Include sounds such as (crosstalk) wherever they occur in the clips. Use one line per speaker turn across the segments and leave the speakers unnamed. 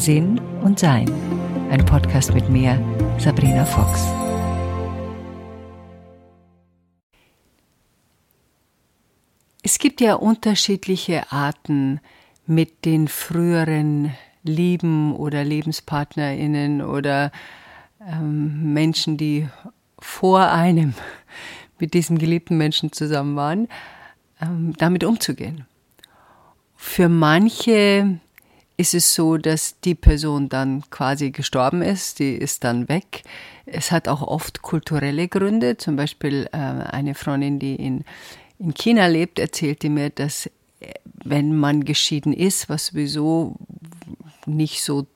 Sinn und Sein. Ein Podcast mit mir, Sabrina Fox. Es gibt ja unterschiedliche Arten, mit den früheren Lieben oder Lebenspartnerinnen oder ähm, Menschen, die vor einem (laughs) mit diesem geliebten Menschen zusammen waren, ähm, damit umzugehen. Für manche ist es so, dass die Person dann quasi gestorben ist, die ist dann weg. Es hat auch oft kulturelle Gründe. Zum Beispiel äh, eine Freundin, die in, in China lebt, erzählte mir, dass äh, wenn man geschieden ist, was sowieso nicht so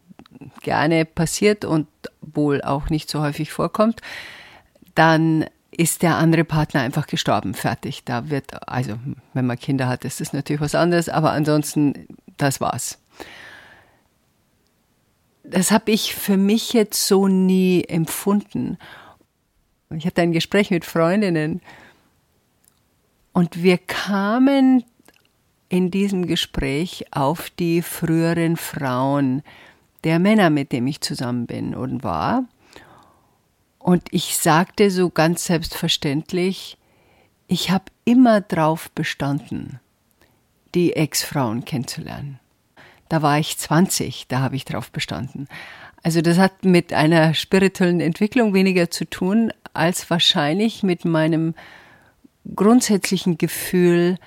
gerne passiert und wohl auch nicht so häufig vorkommt, dann ist der andere Partner einfach gestorben, fertig. Da wird, also wenn man Kinder hat, ist das natürlich was anderes, aber ansonsten, das war's. Das habe ich für mich jetzt so nie empfunden. Ich hatte ein Gespräch mit Freundinnen und wir kamen in diesem Gespräch auf die früheren Frauen der Männer, mit denen ich zusammen bin und war. Und ich sagte so ganz selbstverständlich, ich habe immer drauf bestanden, die Ex-Frauen kennenzulernen. Da war ich 20, da habe ich drauf bestanden. Also das hat mit einer spirituellen Entwicklung weniger zu tun, als wahrscheinlich mit meinem grundsätzlichen Gefühl,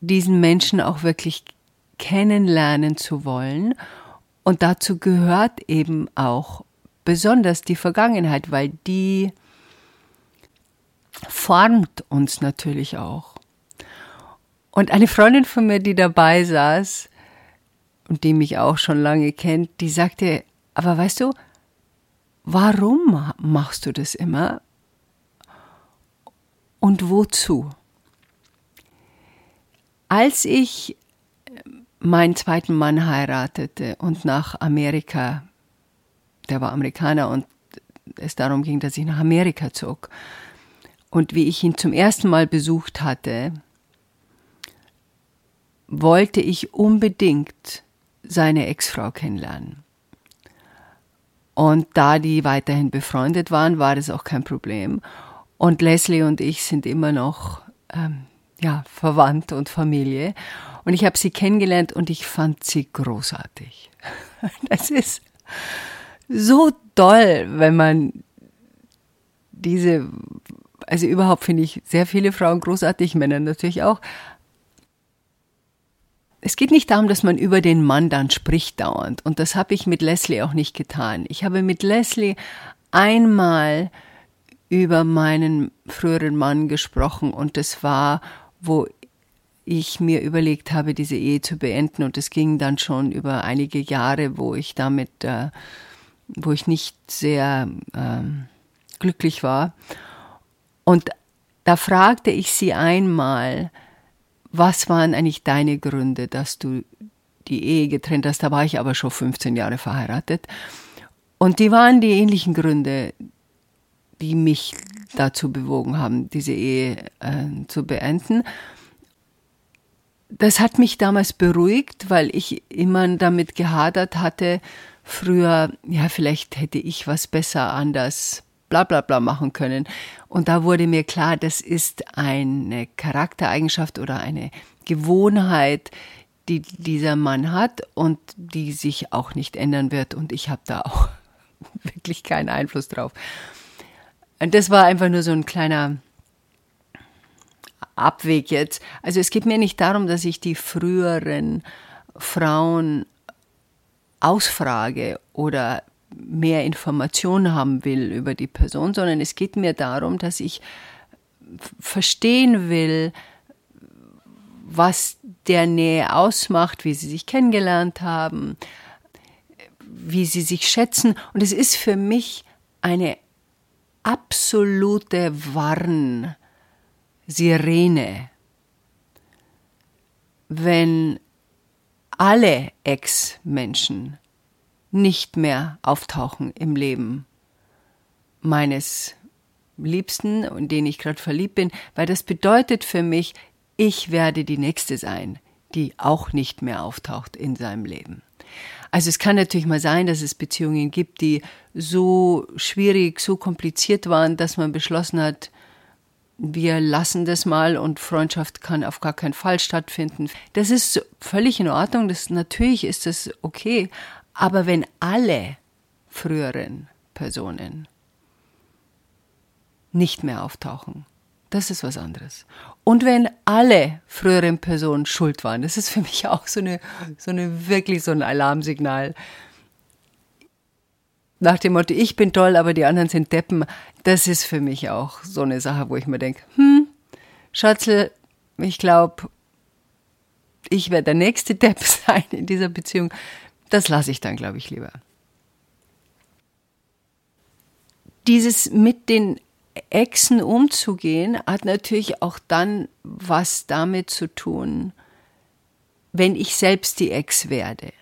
diesen Menschen auch wirklich kennenlernen zu wollen. Und dazu gehört eben auch besonders die Vergangenheit, weil die formt uns natürlich auch. Und eine Freundin von mir, die dabei saß und die mich auch schon lange kennt, die sagte, aber weißt du, warum machst du das immer? Und wozu? Als ich meinen zweiten Mann heiratete und nach Amerika der war Amerikaner und es darum ging, dass ich nach Amerika zog. Und wie ich ihn zum ersten Mal besucht hatte, wollte ich unbedingt seine Ex-Frau kennenlernen. Und da die weiterhin befreundet waren, war das auch kein Problem. Und Leslie und ich sind immer noch ähm, ja, verwandt und Familie. Und ich habe sie kennengelernt und ich fand sie großartig. (laughs) Das ist, so toll, wenn man diese, also überhaupt finde ich sehr viele Frauen großartig, Männer natürlich auch. Es geht nicht darum, dass man über den Mann dann spricht dauernd. Und das habe ich mit Leslie auch nicht getan. Ich habe mit Leslie einmal über meinen früheren Mann gesprochen und das war, wo ich mir überlegt habe, diese Ehe zu beenden. Und es ging dann schon über einige Jahre, wo ich damit äh, wo ich nicht sehr ähm, glücklich war. Und da fragte ich sie einmal, was waren eigentlich deine Gründe, dass du die Ehe getrennt hast? Da war ich aber schon 15 Jahre verheiratet. Und die waren die ähnlichen Gründe, die mich dazu bewogen haben, diese Ehe äh, zu beenden. Das hat mich damals beruhigt, weil ich immer damit gehadert hatte, früher, ja, vielleicht hätte ich was besser anders bla bla bla machen können. Und da wurde mir klar, das ist eine Charaktereigenschaft oder eine Gewohnheit, die dieser Mann hat und die sich auch nicht ändern wird. Und ich habe da auch (laughs) wirklich keinen Einfluss drauf. Und das war einfach nur so ein kleiner Abweg jetzt. Also es geht mir nicht darum, dass ich die früheren Frauen ausfrage oder mehr Informationen haben will über die Person, sondern es geht mir darum, dass ich verstehen will, was der Nähe ausmacht, wie sie sich kennengelernt haben, wie sie sich schätzen. Und es ist für mich eine absolute Warn-Sirene, wenn alle Ex-Menschen nicht mehr auftauchen im Leben meines Liebsten, in den ich gerade verliebt bin, weil das bedeutet für mich, ich werde die Nächste sein, die auch nicht mehr auftaucht in seinem Leben. Also es kann natürlich mal sein, dass es Beziehungen gibt, die so schwierig, so kompliziert waren, dass man beschlossen hat, wir lassen das mal und Freundschaft kann auf gar keinen Fall stattfinden. Das ist völlig in Ordnung, das, natürlich ist das okay. Aber wenn alle früheren Personen nicht mehr auftauchen, das ist was anderes. Und wenn alle früheren Personen schuld waren, das ist für mich auch so eine, so eine wirklich so ein Alarmsignal. Nach dem Motto, ich bin toll, aber die anderen sind Deppen, das ist für mich auch so eine Sache, wo ich mir denke, hm, Schatzel, ich glaube, ich werde der nächste Depp (laughs) sein in dieser Beziehung. Das lasse ich dann, glaube ich, lieber. Dieses mit den Exen umzugehen, hat natürlich auch dann was damit zu tun, wenn ich selbst die Ex werde.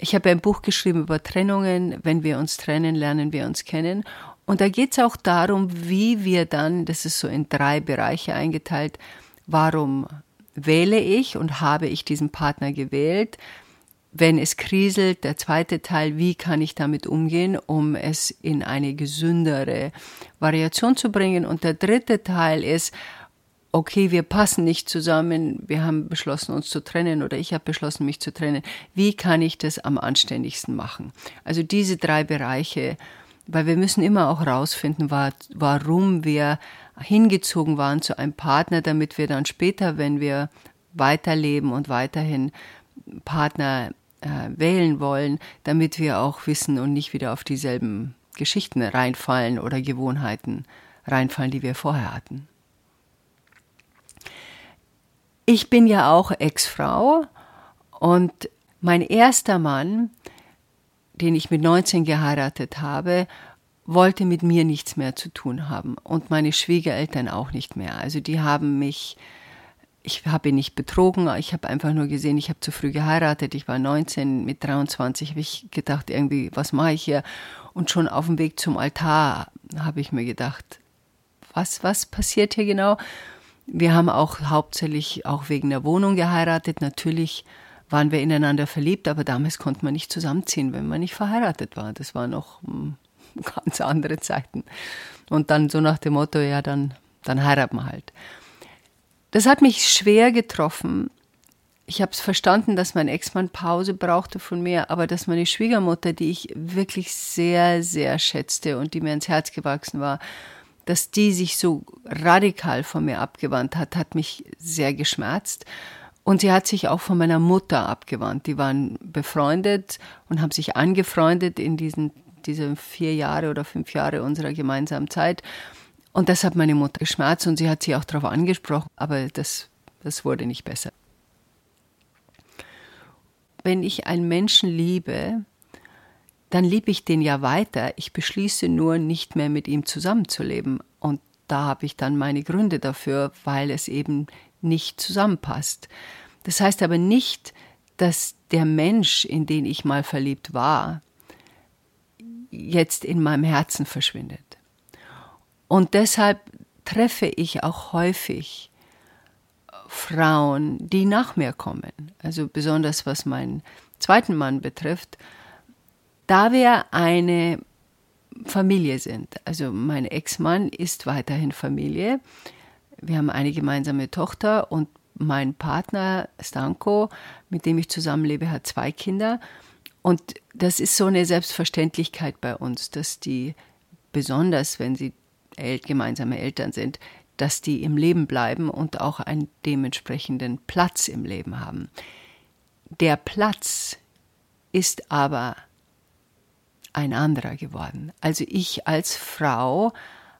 Ich habe ein Buch geschrieben über Trennungen. Wenn wir uns trennen, lernen wir uns kennen. Und da geht es auch darum, wie wir dann, das ist so in drei Bereiche eingeteilt, warum wähle ich und habe ich diesen Partner gewählt? Wenn es kriselt, der zweite Teil, wie kann ich damit umgehen, um es in eine gesündere Variation zu bringen. Und der dritte Teil ist, okay, wir passen nicht zusammen, wir haben beschlossen, uns zu trennen oder ich habe beschlossen, mich zu trennen. Wie kann ich das am anständigsten machen? Also diese drei Bereiche, weil wir müssen immer auch rausfinden, warum wir hingezogen waren zu einem Partner, damit wir dann später, wenn wir weiterleben und weiterhin Partner äh, wählen wollen, damit wir auch wissen und nicht wieder auf dieselben Geschichten reinfallen oder Gewohnheiten reinfallen, die wir vorher hatten. Ich bin ja auch Ex-Frau und mein erster Mann, den ich mit 19 geheiratet habe, wollte mit mir nichts mehr zu tun haben und meine Schwiegereltern auch nicht mehr. Also die haben mich ich habe ihn nicht betrogen, ich habe einfach nur gesehen, ich habe zu früh geheiratet, ich war 19, mit 23 habe ich gedacht, irgendwie, was mache ich hier? Und schon auf dem Weg zum Altar habe ich mir gedacht, was, was passiert hier genau? Wir haben auch hauptsächlich auch wegen der Wohnung geheiratet. Natürlich waren wir ineinander verliebt, aber damals konnte man nicht zusammenziehen, wenn man nicht verheiratet war. Das waren noch hm, (laughs) ganz andere Zeiten. Und dann so nach dem Motto, ja, dann, dann heiraten wir halt. Das hat mich schwer getroffen. Ich habe es verstanden, dass mein Ex-Mann Pause brauchte von mir, aber dass meine Schwiegermutter, die ich wirklich sehr, sehr schätzte und die mir ins Herz gewachsen war, dass die sich so radikal von mir abgewandt hat, hat mich sehr geschmerzt. Und sie hat sich auch von meiner Mutter abgewandt. Die waren befreundet und haben sich angefreundet in diesen diese vier Jahre oder fünf Jahre unserer gemeinsamen Zeit. Und das hat meine Mutter geschmerzt und sie hat sie auch darauf angesprochen, aber das, das wurde nicht besser. Wenn ich einen Menschen liebe, dann liebe ich den ja weiter. Ich beschließe nur, nicht mehr mit ihm zusammenzuleben. Und da habe ich dann meine Gründe dafür, weil es eben nicht zusammenpasst. Das heißt aber nicht, dass der Mensch, in den ich mal verliebt war, jetzt in meinem Herzen verschwindet. Und deshalb treffe ich auch häufig Frauen, die nach mir kommen. Also besonders was meinen zweiten Mann betrifft, da wir eine Familie sind. Also mein Ex-Mann ist weiterhin Familie. Wir haben eine gemeinsame Tochter und mein Partner Stanko, mit dem ich zusammenlebe, hat zwei Kinder. Und das ist so eine Selbstverständlichkeit bei uns, dass die besonders, wenn sie El gemeinsame Eltern sind, dass die im Leben bleiben und auch einen dementsprechenden Platz im Leben haben. Der Platz ist aber ein anderer geworden. Also ich als Frau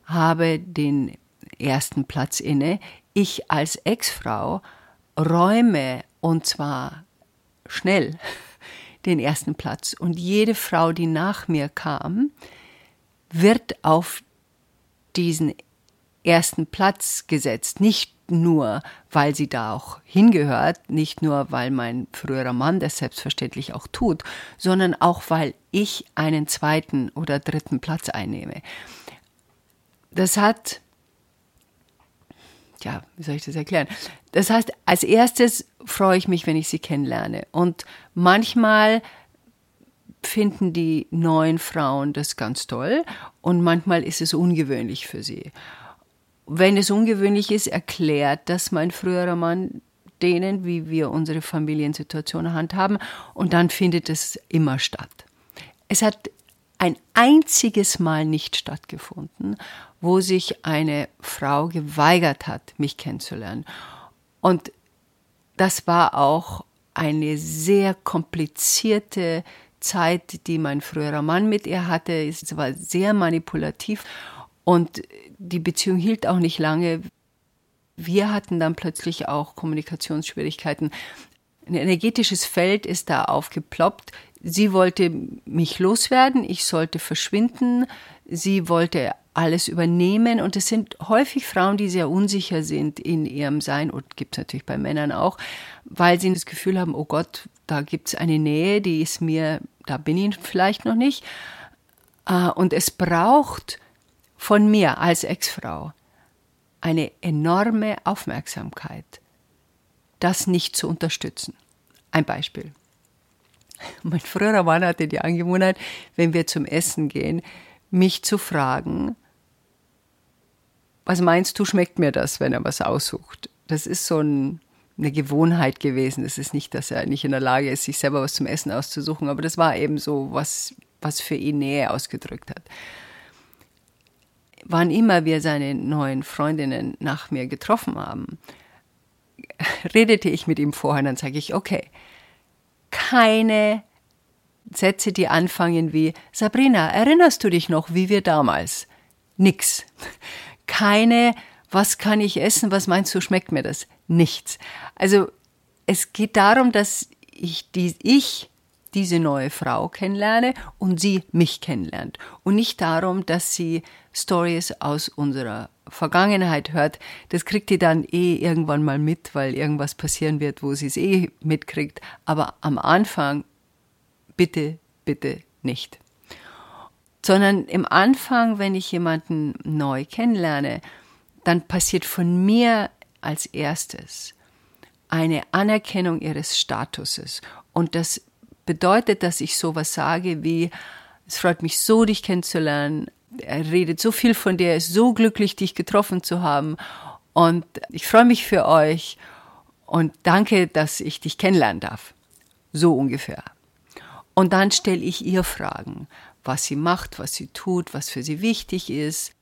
habe den ersten Platz inne. Ich als Ex-Frau räume und zwar schnell (laughs) den ersten Platz. Und jede Frau, die nach mir kam, wird auf diesen ersten Platz gesetzt. Nicht nur, weil sie da auch hingehört, nicht nur, weil mein früherer Mann das selbstverständlich auch tut, sondern auch, weil ich einen zweiten oder dritten Platz einnehme. Das hat ja, wie soll ich das erklären? Das heißt, als erstes freue ich mich, wenn ich sie kennenlerne. Und manchmal finden die neuen Frauen das ganz toll und manchmal ist es ungewöhnlich für sie. Wenn es ungewöhnlich ist, erklärt das mein früherer Mann denen, wie wir unsere Familiensituation handhaben und dann findet es immer statt. Es hat ein einziges Mal nicht stattgefunden, wo sich eine Frau geweigert hat, mich kennenzulernen. Und das war auch eine sehr komplizierte Zeit, die mein früherer Mann mit ihr hatte. Es war sehr manipulativ und die Beziehung hielt auch nicht lange. Wir hatten dann plötzlich auch Kommunikationsschwierigkeiten. Ein energetisches Feld ist da aufgeploppt. Sie wollte mich loswerden, ich sollte verschwinden. Sie wollte alles übernehmen. Und es sind häufig Frauen, die sehr unsicher sind in ihrem Sein, und gibt es natürlich bei Männern auch, weil sie das Gefühl haben, oh Gott, da gibt es eine Nähe, die ist mir, da bin ich vielleicht noch nicht. Äh, und es braucht von mir als Ex-Frau eine enorme Aufmerksamkeit, das nicht zu unterstützen. Ein Beispiel. (laughs) Mein früherer Mann hatte die Angewohnheit, wenn wir zum Essen gehen, mich zu fragen, was meinst du, schmeckt mir das, wenn er was aussucht? Das ist so ein, eine Gewohnheit gewesen. Es ist nicht, dass er nicht in der Lage ist, sich selber was zum Essen auszusuchen, aber das war eben so, was, was für ihn Nähe ausgedrückt hat. Wann immer wir seine neuen Freundinnen nach mir getroffen haben, (laughs) redete ich mit ihm vorher, dann sage ich, okay, keine Sätze, die anfangen wie Sabrina, erinnerst du dich noch, wie wir damals? Nix (laughs) keine, was kann ich essen, was meinst du, schmeckt mir das? Nichts. Also es geht darum, dass ich, die, ich diese neue Frau kennenlerne und sie mich kennenlernt. Und nicht darum, dass sie Stories aus unserer Vergangenheit hört. Das kriegt die dann eh irgendwann mal mit, weil irgendwas passieren wird, wo sie es eh mitkriegt. Aber am Anfang bitte, bitte nicht sondern im Anfang, wenn ich jemanden neu kennenlerne, dann passiert von mir als erstes eine Anerkennung ihres Statuses. Und das bedeutet, dass ich sowas sage wie, es freut mich so, dich kennenzulernen. Er redet so viel von dir, er ist so glücklich, dich getroffen zu haben. Und ich freue mich für euch und danke, dass ich dich kennenlernen darf. So ungefähr. Und dann stelle ich ihr Fragen was sie macht, was sie tut, was für sie wichtig ist.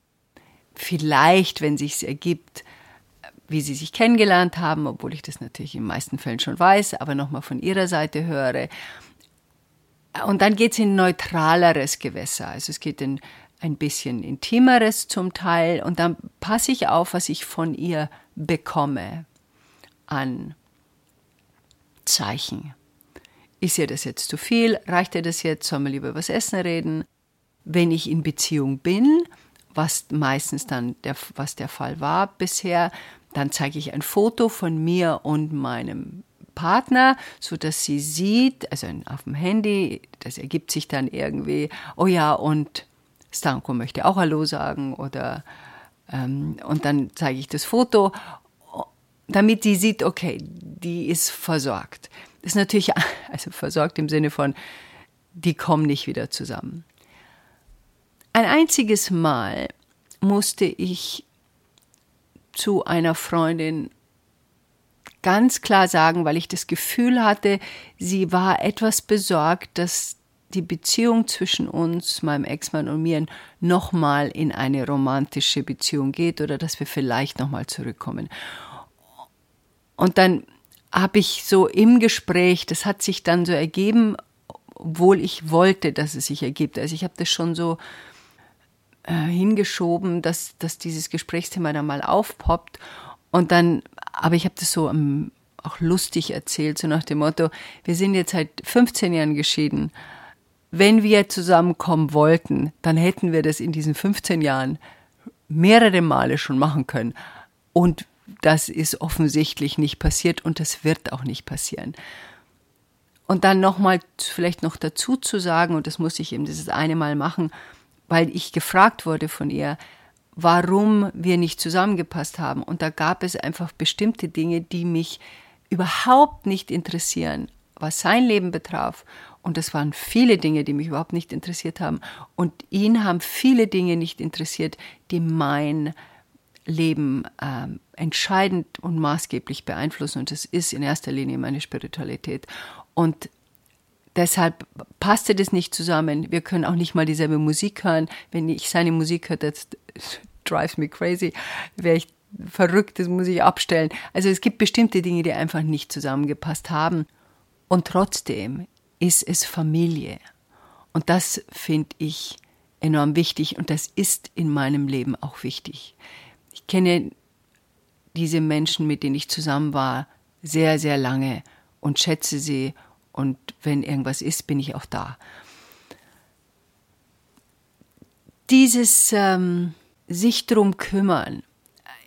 Vielleicht, wenn sich es ergibt, wie sie sich kennengelernt haben, obwohl ich das natürlich in den meisten Fällen schon weiß, aber nochmal von ihrer Seite höre. Und dann geht es in neutraleres Gewässer. Also es geht in ein bisschen intimeres zum Teil. Und dann passe ich auf, was ich von ihr bekomme an Zeichen. Ist ihr das jetzt zu viel? Reicht ihr das jetzt? Sollen wir lieber über das Essen reden? Wenn ich in Beziehung bin, was meistens dann der, was der Fall war bisher, dann zeige ich ein Foto von mir und meinem Partner, so dass sie sieht, also auf dem Handy, das ergibt sich dann irgendwie, oh ja, und Stanko möchte auch Hallo sagen oder ähm, und dann zeige ich das Foto, damit sie sieht, okay, die ist versorgt ist natürlich (laughs) also versorgt im Sinne von, die kommen nicht wieder zusammen. Ein einziges Mal musste ich zu einer Freundin ganz klar sagen, weil ich das Gefühl hatte, sie war etwas besorgt, dass die Beziehung zwischen uns, meinem Ex-Mann und mir, nochmal in eine romantische Beziehung geht oder dass wir vielleicht nochmal zurückkommen. Und dann habe ich so im Gespräch, das hat sich dann so ergeben, obwohl ich wollte, dass es sich ergibt. Also ich habe das schon so äh, hingeschoben, dass, dass dieses Gesprächsthema dann mal aufpoppt. Und dann, aber ich habe das so um, auch lustig erzählt, so nach dem Motto, wir sind jetzt seit 15 Jahren geschieden. Wenn wir zusammenkommen wollten, dann hätten wir das in diesen 15 Jahren mehrere Male schon machen können. Und das ist offensichtlich nicht passiert und das wird auch nicht passieren. Und dann nochmal vielleicht noch dazu zu sagen, und das muss ich eben dieses eine Mal machen, weil ich gefragt wurde von ihr, warum wir nicht zusammengepasst haben. Und da gab es einfach bestimmte Dinge, die mich überhaupt nicht interessieren, was sein Leben betraf. Und das waren viele Dinge, die mich überhaupt nicht interessiert haben. Und ihn haben viele Dinge nicht interessiert, die mein Leben äh, entscheidend und maßgeblich beeinflussen. Und das ist in erster Linie meine Spiritualität. Und deshalb passte das nicht zusammen. Wir können auch nicht mal dieselbe Musik hören. Wenn ich seine Musik höre, das (laughs) drives me crazy. Wäre ich verrückt, das muss ich abstellen. Also es gibt bestimmte Dinge, die einfach nicht zusammengepasst haben. Und trotzdem ist es Familie. Und das finde ich enorm wichtig und das ist in meinem Leben auch wichtig. Ich kenne diese Menschen, mit denen ich zusammen war, sehr, sehr lange und schätze sie und wenn irgendwas ist, bin ich auch da. Dieses ähm, sich drum kümmern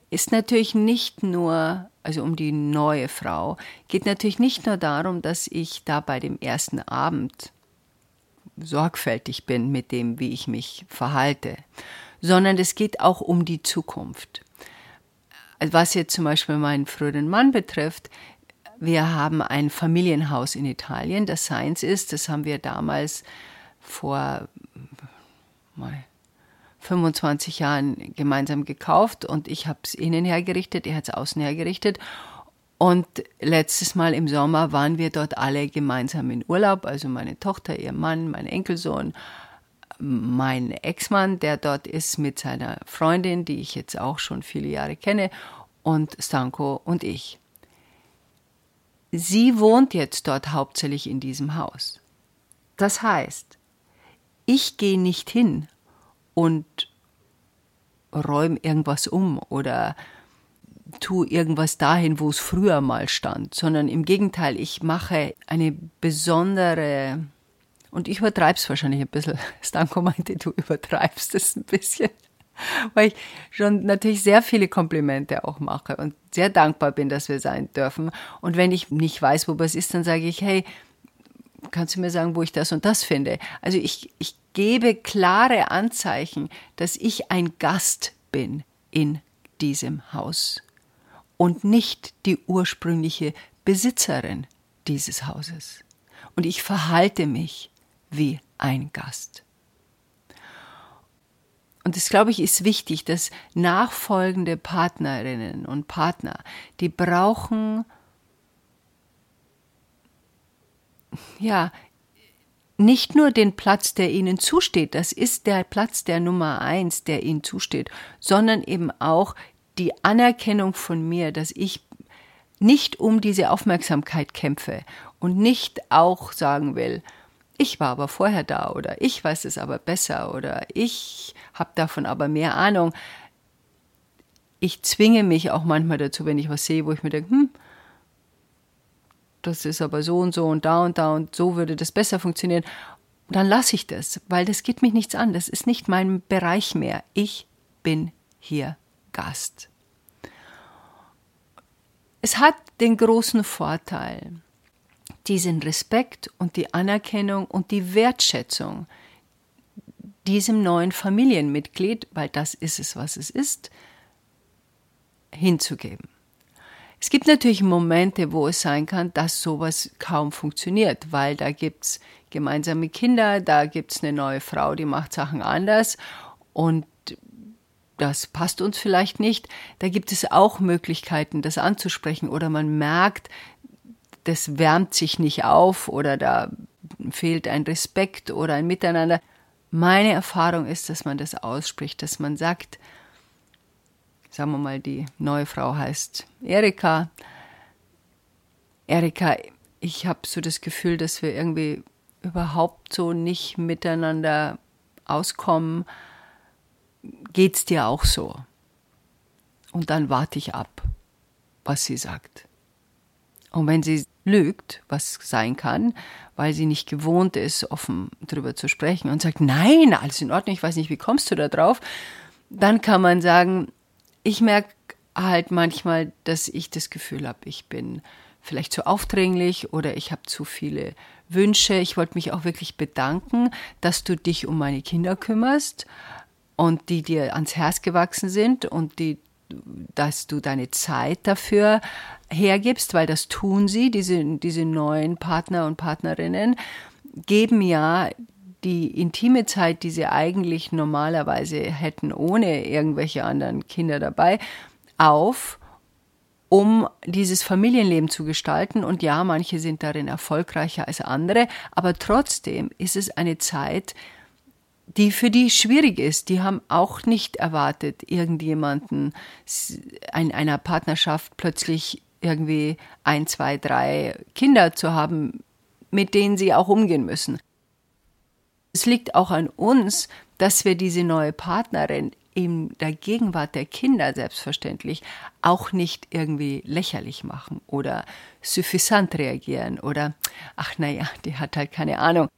ist natürlich nicht nur, also um die neue Frau, geht natürlich nicht nur darum, dass ich da bei dem ersten Abend sorgfältig bin mit dem, wie ich mich verhalte, sondern es geht auch um die Zukunft. Was jetzt zum Beispiel meinen früheren Mann betrifft, wir haben ein Familienhaus in Italien, das Science ist. Das haben wir damals vor 25 Jahren gemeinsam gekauft und ich habe es innen hergerichtet, er hat es außen hergerichtet. Und letztes Mal im Sommer waren wir dort alle gemeinsam in Urlaub, also meine Tochter, ihr Mann, mein Enkelsohn, mein Ex-Mann, der dort ist mit seiner Freundin, die ich jetzt auch schon viele Jahre kenne, und Stanko und ich. Sie wohnt jetzt dort hauptsächlich in diesem Haus. Das heißt, ich gehe nicht hin und räume irgendwas um oder tu irgendwas dahin, wo es früher mal stand, sondern im Gegenteil, ich mache eine besondere, und ich übertreibe es wahrscheinlich ein bisschen. (laughs) Stanko meinte, du übertreibst es ein bisschen, (laughs) weil ich schon natürlich sehr viele Komplimente auch mache und sehr dankbar bin, dass wir sein dürfen. Und wenn ich nicht weiß, wo was ist, dann sage ich, hey, kannst du mir sagen, wo ich das und das finde? Also ich, ich gebe klare Anzeichen, dass ich ein Gast bin in diesem Haus und nicht die ursprüngliche Besitzerin dieses Hauses. Und ich verhalte mich wie ein Gast. Und das, glaube ich, ist wichtig, dass nachfolgende Partnerinnen und Partner, die brauchen ja, nicht nur den Platz, der ihnen zusteht, das ist der Platz der Nummer eins, der ihnen zusteht, sondern eben auch die Anerkennung von mir, dass ich nicht um diese Aufmerksamkeit kämpfe und nicht auch sagen will, ich war aber vorher da oder ich weiß es aber besser oder ich habe davon aber mehr Ahnung. Ich zwinge mich auch manchmal dazu, wenn ich was sehe, wo ich mir denke, hm, das ist aber so und so und da und da und so würde das besser funktionieren, dann lasse ich das, weil das geht mich nichts an. Das ist nicht mein Bereich mehr. Ich bin hier Gast. Es hat den großen Vorteil, diesen Respekt und die Anerkennung und die Wertschätzung diesem neuen Familienmitglied, weil das ist es, was es ist, hinzugeben. Es gibt natürlich Momente, wo es sein kann, dass sowas kaum funktioniert, weil da gibt es gemeinsame Kinder, da gibt es eine neue Frau, die macht Sachen anders und das passt uns vielleicht nicht. Da gibt es auch Möglichkeiten, das anzusprechen oder man merkt, das wärmt sich nicht auf oder da fehlt ein Respekt oder ein Miteinander. Meine Erfahrung ist, dass man das ausspricht, dass man sagt, sagen wir mal, die neue Frau heißt Erika. Erika, ich habe so das Gefühl, dass wir irgendwie überhaupt so nicht miteinander auskommen. Geht's dir auch so? Und dann warte ich ab, was sie sagt. Und wenn sie lügt, was sein kann, weil sie nicht gewohnt ist, offen darüber zu sprechen und sagt, nein, alles in Ordnung, ich weiß nicht, wie kommst du da drauf, dann kann man sagen, ich merke halt manchmal, dass ich das Gefühl habe, ich bin vielleicht zu aufdringlich oder ich habe zu viele Wünsche. Ich wollte mich auch wirklich bedanken, dass du dich um meine Kinder kümmerst. und die dir ans Herz gewachsen sind und die, dass du deine Zeit dafür hergibst, weil das tun sie, diese, diese neuen Partner und Partnerinnen, geben ja die intime Zeit, die sie eigentlich normalerweise hätten, ohne irgendwelche anderen Kinder dabei, auf, um dieses Familienleben zu gestalten. Und ja, manche sind darin erfolgreicher als andere, aber trotzdem ist es eine Zeit, die für die schwierig ist. Die haben auch nicht erwartet, irgendjemanden in einer Partnerschaft plötzlich irgendwie ein, zwei, drei Kinder zu haben, mit denen sie auch umgehen müssen. Es liegt auch an uns, dass wir diese neue Partnerin in der Gegenwart der Kinder selbstverständlich auch nicht irgendwie lächerlich machen oder suffisant reagieren oder ach naja, die hat halt keine Ahnung.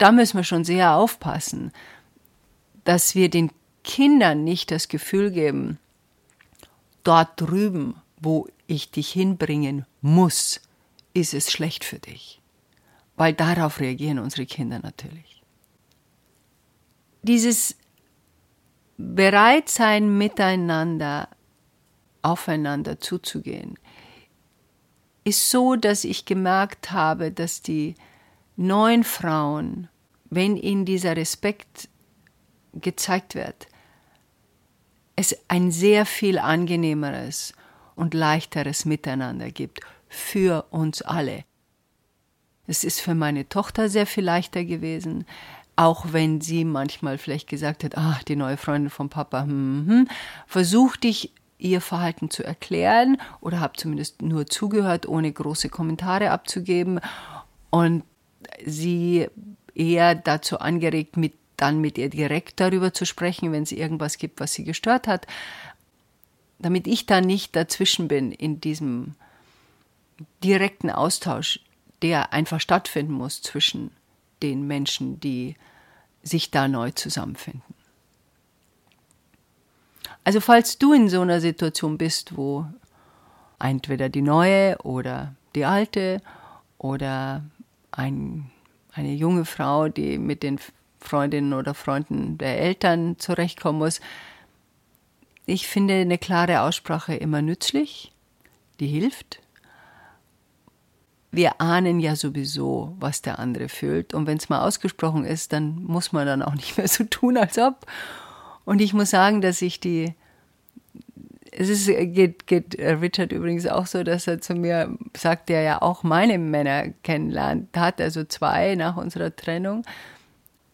Da müssen wir schon sehr aufpassen, dass wir den Kindern nicht das Gefühl geben, dort drüben, wo ich dich hinbringen muss, ist es schlecht für dich. Weil darauf reagieren unsere Kinder natürlich dieses Bereitsein, miteinander aufeinander zuzugehen, ist so, dass ich gemerkt habe, dass die neuen Frauen, wenn ihnen dieser Respekt gezeigt wird, es ein sehr viel angenehmeres und leichteres Miteinander gibt für uns alle. Es ist für meine Tochter sehr viel leichter gewesen auch wenn sie manchmal vielleicht gesagt hat, ach, die neue Freundin vom Papa, hm, hm, versuchte ich ihr Verhalten zu erklären oder habe zumindest nur zugehört, ohne große Kommentare abzugeben und sie eher dazu angeregt, mit, dann mit ihr direkt darüber zu sprechen, wenn es irgendwas gibt, was sie gestört hat, damit ich da nicht dazwischen bin in diesem direkten Austausch, der einfach stattfinden muss zwischen den Menschen, die sich da neu zusammenfinden. Also falls du in so einer Situation bist, wo entweder die neue oder die alte oder ein, eine junge Frau, die mit den Freundinnen oder Freunden der Eltern zurechtkommen muss, ich finde eine klare Aussprache immer nützlich, die hilft wir ahnen ja sowieso, was der andere fühlt. Und wenn es mal ausgesprochen ist, dann muss man dann auch nicht mehr so tun, als ob. Und ich muss sagen, dass ich die, es ist, geht, geht Richard übrigens auch so, dass er zu mir sagt, der ja auch meine Männer kennenlernt hat, also zwei nach unserer Trennung.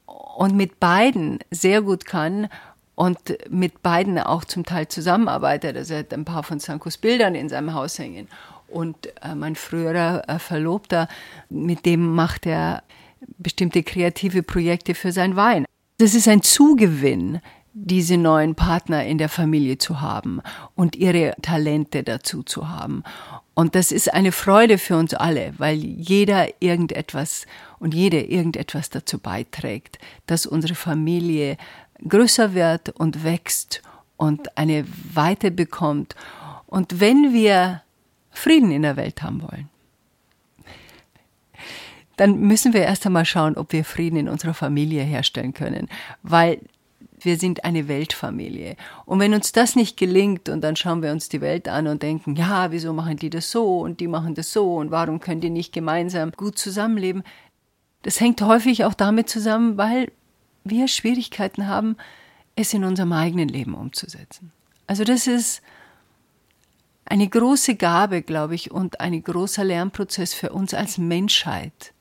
Und mit beiden sehr gut kann und mit beiden auch zum Teil zusammenarbeitet. Also er hat ein paar von Sankos Bildern in seinem Haus hängen. Und äh, mein früherer äh, Verlobter, mit dem macht er bestimmte kreative Projekte für sein Wein. Das ist ein Zugewinn, diese neuen Partner in der Familie zu haben und ihre Talente dazu zu haben. Und das ist eine Freude für uns alle, weil jeder irgendetwas und jede irgendetwas dazu beiträgt, dass unsere Familie größer wird und wächst und eine Weite bekommt. Und wenn wir Frieden in der Welt haben wollen, dann müssen wir erst einmal schauen, ob wir Frieden in unserer Familie herstellen können, weil wir sind eine Weltfamilie. Und wenn uns das nicht gelingt und dann schauen wir uns die Welt an und denken, ja, wieso machen die das so und die machen das so und warum können die nicht gemeinsam gut zusammenleben? Das hängt häufig auch damit zusammen, weil wir Schwierigkeiten haben, es in unserem eigenen Leben umzusetzen. Also das ist eine große Gabe, glaube ich, und ein großer Lernprozess für uns als Menschheit,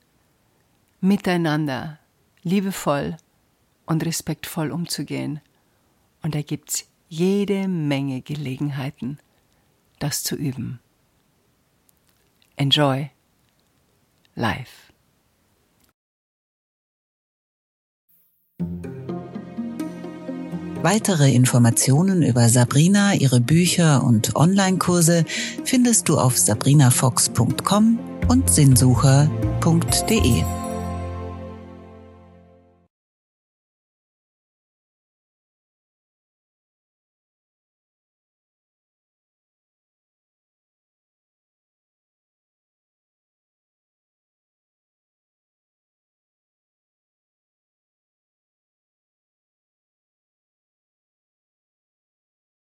miteinander liebevoll und respektvoll umzugehen. Und da gibt es jede Menge Gelegenheiten, das zu üben. Enjoy life.
Weitere Informationen über Sabrina, ihre Bücher und Online-Kurse findest du auf sabrinafox.com und sinnsucher.de.